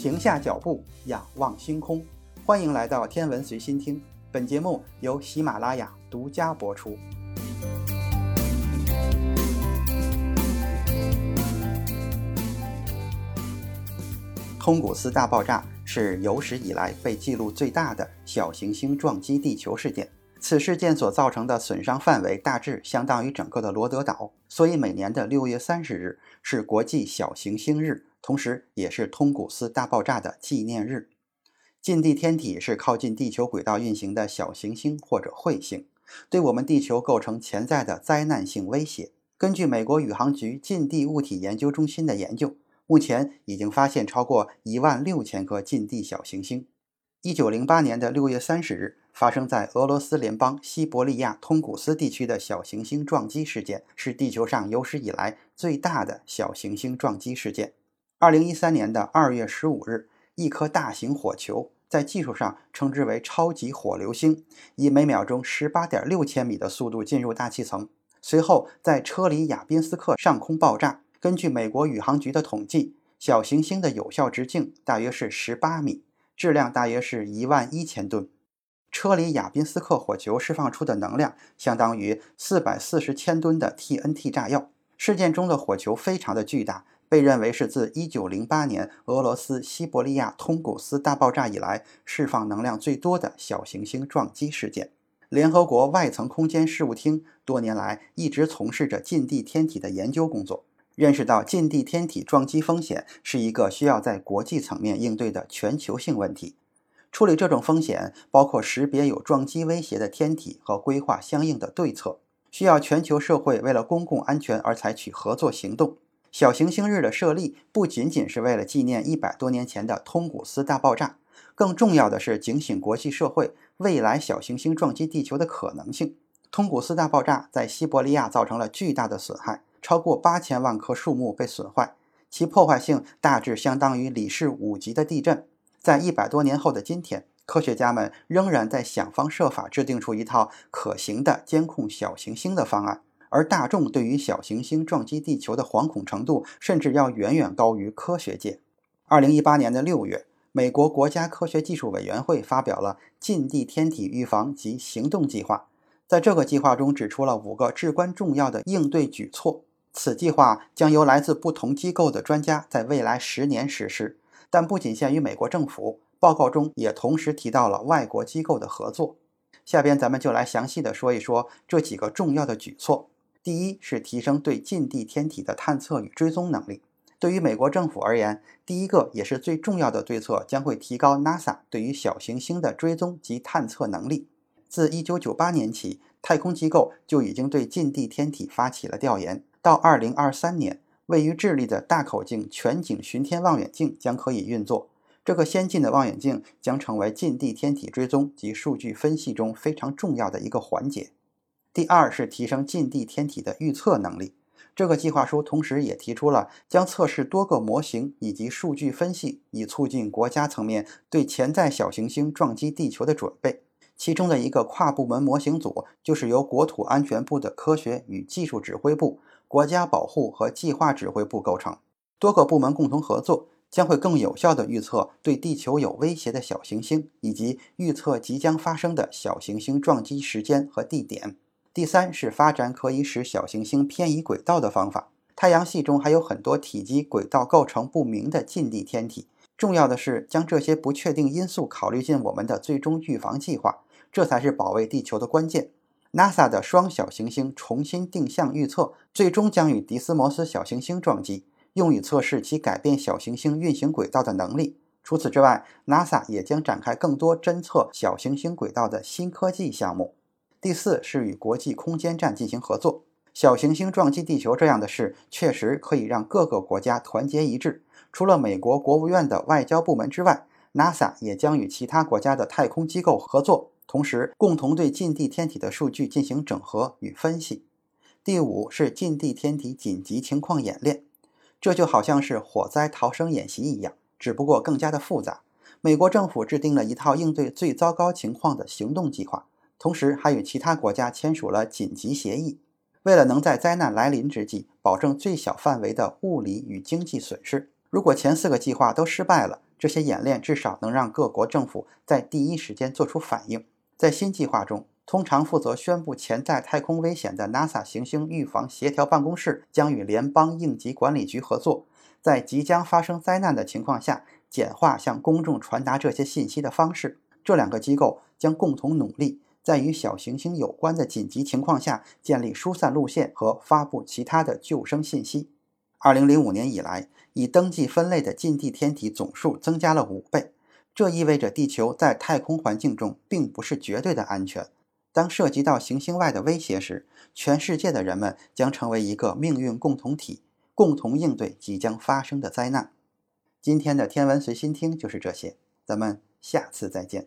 停下脚步，仰望星空。欢迎来到天文随心听，本节目由喜马拉雅独家播出。通古斯大爆炸是有史以来被记录最大的小行星撞击地球事件。此事件所造成的损伤范围大致相当于整个的罗德岛，所以每年的六月三十日是国际小行星日，同时也是通古斯大爆炸的纪念日。近地天体是靠近地球轨道运行的小行星或者彗星，对我们地球构成潜在的灾难性威胁。根据美国宇航局近地物体研究中心的研究，目前已经发现超过一万六千颗近地小行星。一九零八年的六月三十日，发生在俄罗斯联邦西伯利亚通古斯地区的小行星撞击事件，是地球上有史以来最大的小行星撞击事件。二零一三年的二月十五日，一颗大型火球，在技术上称之为超级火流星，以每秒钟十八点六千米的速度进入大气层，随后在车里亚宾斯克上空爆炸。根据美国宇航局的统计，小行星的有效直径大约是十八米。质量大约是一万一千吨，车里亚宾斯克火球释放出的能量相当于四百四十千吨的 TNT 炸药。事件中的火球非常的巨大，被认为是自一九零八年俄罗斯西伯利亚通古斯大爆炸以来释放能量最多的小行星撞击事件。联合国外层空间事务厅多年来一直从事着近地天体的研究工作。认识到近地天体撞击风险是一个需要在国际层面应对的全球性问题。处理这种风险，包括识别有撞击威胁的天体和规划相应的对策，需要全球社会为了公共安全而采取合作行动。小行星日的设立不仅仅是为了纪念一百多年前的通古斯大爆炸，更重要的是警醒国际社会未来小行星撞击地球的可能性。通古斯大爆炸在西伯利亚造成了巨大的损害。超过八千万棵树木被损坏，其破坏性大致相当于里氏五级的地震。在一百多年后的今天，科学家们仍然在想方设法制定出一套可行的监控小行星的方案，而大众对于小行星撞击地球的惶恐程度，甚至要远远高于科学界。二零一八年的六月，美国国家科学技术委员会发表了近地天体预防及行动计划，在这个计划中指出了五个至关重要的应对举措。此计划将由来自不同机构的专家在未来十年实施，但不仅限于美国政府。报告中也同时提到了外国机构的合作。下边咱们就来详细的说一说这几个重要的举措。第一是提升对近地天体的探测与追踪能力。对于美国政府而言，第一个也是最重要的对策将会提高 NASA 对于小行星的追踪及探测能力。自1998年起，太空机构就已经对近地天体发起了调研。到二零二三年，位于智利的大口径全景巡天望远镜将可以运作。这个先进的望远镜将成为近地天体追踪及数据分析中非常重要的一个环节。第二是提升近地天体的预测能力。这个计划书同时也提出了将测试多个模型以及数据分析，以促进国家层面对潜在小行星撞击地球的准备。其中的一个跨部门模型组就是由国土安全部的科学与技术指挥部。国家保护和计划指挥部构成，多个部门共同合作，将会更有效地预测对地球有威胁的小行星，以及预测即将发生的小行星撞击时间和地点。第三是发展可以使小行星偏移轨道的方法。太阳系中还有很多体积、轨道构成不明的近地天体，重要的是将这些不确定因素考虑进我们的最终预防计划，这才是保卫地球的关键。NASA 的双小行星重新定向预测最终将与迪斯摩斯小行星撞击，用以测试其改变小行星运行轨道的能力。除此之外，NASA 也将展开更多侦测小行星轨道的新科技项目。第四是与国际空间站进行合作。小行星撞击地球这样的事确实可以让各个国家团结一致。除了美国国务院的外交部门之外，NASA 也将与其他国家的太空机构合作。同时，共同对近地天体的数据进行整合与分析。第五是近地天体紧急情况演练，这就好像是火灾逃生演习一样，只不过更加的复杂。美国政府制定了一套应对最糟糕情况的行动计划，同时还与其他国家签署了紧急协议。为了能在灾难来临之际保证最小范围的物理与经济损失，如果前四个计划都失败了，这些演练至少能让各国政府在第一时间做出反应。在新计划中，通常负责宣布潜在太空危险的 NASA 行星预防协调办公室将与联邦应急管理局合作，在即将发生灾难的情况下，简化向公众传达这些信息的方式。这两个机构将共同努力，在与小行星有关的紧急情况下建立疏散路线和发布其他的救生信息。二零零五年以来，已登记分类的近地天体总数增加了五倍。这意味着地球在太空环境中并不是绝对的安全。当涉及到行星外的威胁时，全世界的人们将成为一个命运共同体，共同应对即将发生的灾难。今天的天文随心听就是这些，咱们下次再见。